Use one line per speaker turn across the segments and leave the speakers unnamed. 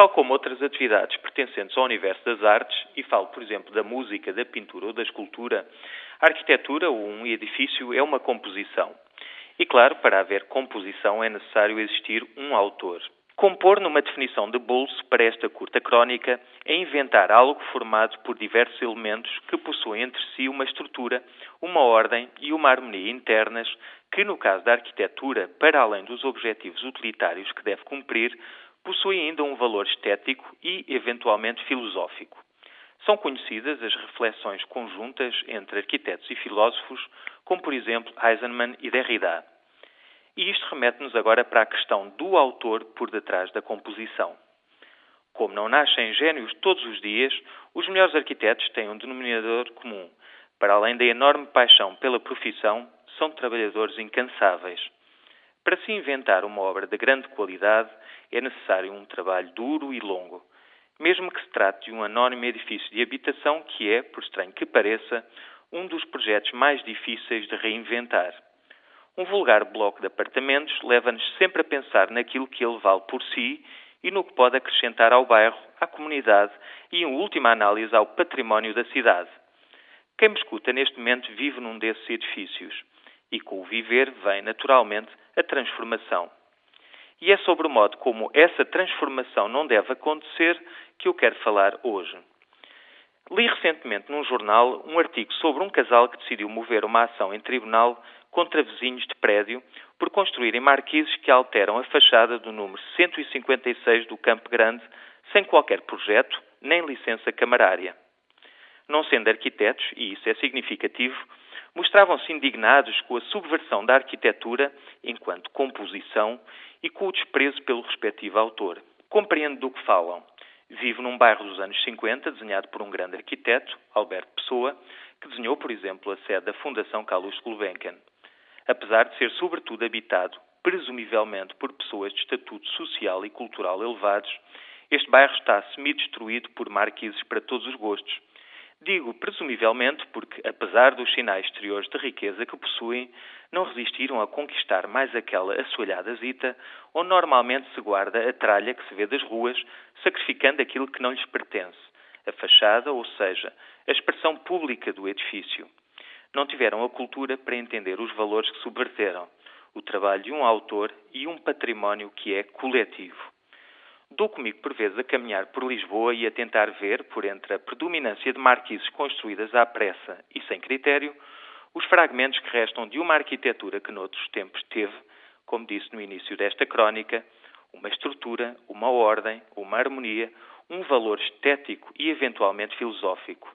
Tal como outras atividades pertencentes ao universo das artes, e falo, por exemplo, da música, da pintura ou da escultura, a arquitetura ou um edifício é uma composição. E claro, para haver composição é necessário existir um autor. Compor, numa definição de bolso para esta curta crónica, é inventar algo formado por diversos elementos que possuem entre si uma estrutura, uma ordem e uma harmonia internas que, no caso da arquitetura, para além dos objetivos utilitários que deve cumprir, possui ainda um valor estético e, eventualmente, filosófico. São conhecidas as reflexões conjuntas entre arquitetos e filósofos, como, por exemplo, Eisenman e Derrida. E isto remete-nos agora para a questão do autor por detrás da composição. Como não nascem gênios todos os dias, os melhores arquitetos têm um denominador comum. Para além da enorme paixão pela profissão, são trabalhadores incansáveis. Para se inventar uma obra de grande qualidade, é necessário um trabalho duro e longo, mesmo que se trate de um anónimo edifício de habitação que é, por estranho que pareça, um dos projetos mais difíceis de reinventar. Um vulgar bloco de apartamentos leva-nos sempre a pensar naquilo que ele vale por si e no que pode acrescentar ao bairro, à comunidade e, em última análise, ao património da cidade. Quem me escuta neste momento vive num desses edifícios e com o viver vem, naturalmente, a transformação. E é sobre o modo como essa transformação não deve acontecer que eu quero falar hoje. Li recentemente num jornal um artigo sobre um casal que decidiu mover uma ação em tribunal contra vizinhos de prédio por construírem marquises que alteram a fachada do número 156 do Campo Grande sem qualquer projeto nem licença camarária. Não sendo arquitetos, e isso é significativo, mostravam-se indignados com a subversão da arquitetura enquanto composição e com o desprezo pelo respectivo autor. Compreendo do que falam. Vivo num bairro dos anos 50, desenhado por um grande arquiteto, Alberto Pessoa, que desenhou, por exemplo, a sede da Fundação Carlos Gulbenkian. Apesar de ser sobretudo habitado, presumivelmente por pessoas de estatuto social e cultural elevados, este bairro está semi-destruído por marquises para todos os gostos. Digo presumivelmente porque, apesar dos sinais exteriores de riqueza que possuem, não resistiram a conquistar mais aquela assoalhada zita onde normalmente se guarda a tralha que se vê das ruas, sacrificando aquilo que não lhes pertence, a fachada, ou seja, a expressão pública do edifício. Não tiveram a cultura para entender os valores que subverteram, o trabalho de um autor e um património que é coletivo. Dou comigo por vezes a caminhar por Lisboa e a tentar ver, por entre a predominância de marquises construídas à pressa e sem critério, os fragmentos que restam de uma arquitetura que noutros tempos teve, como disse no início desta crónica, uma estrutura, uma ordem, uma harmonia, um valor estético e eventualmente filosófico.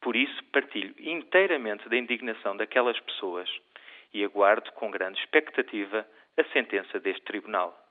Por isso, partilho inteiramente da indignação daquelas pessoas e aguardo com grande expectativa a sentença deste tribunal.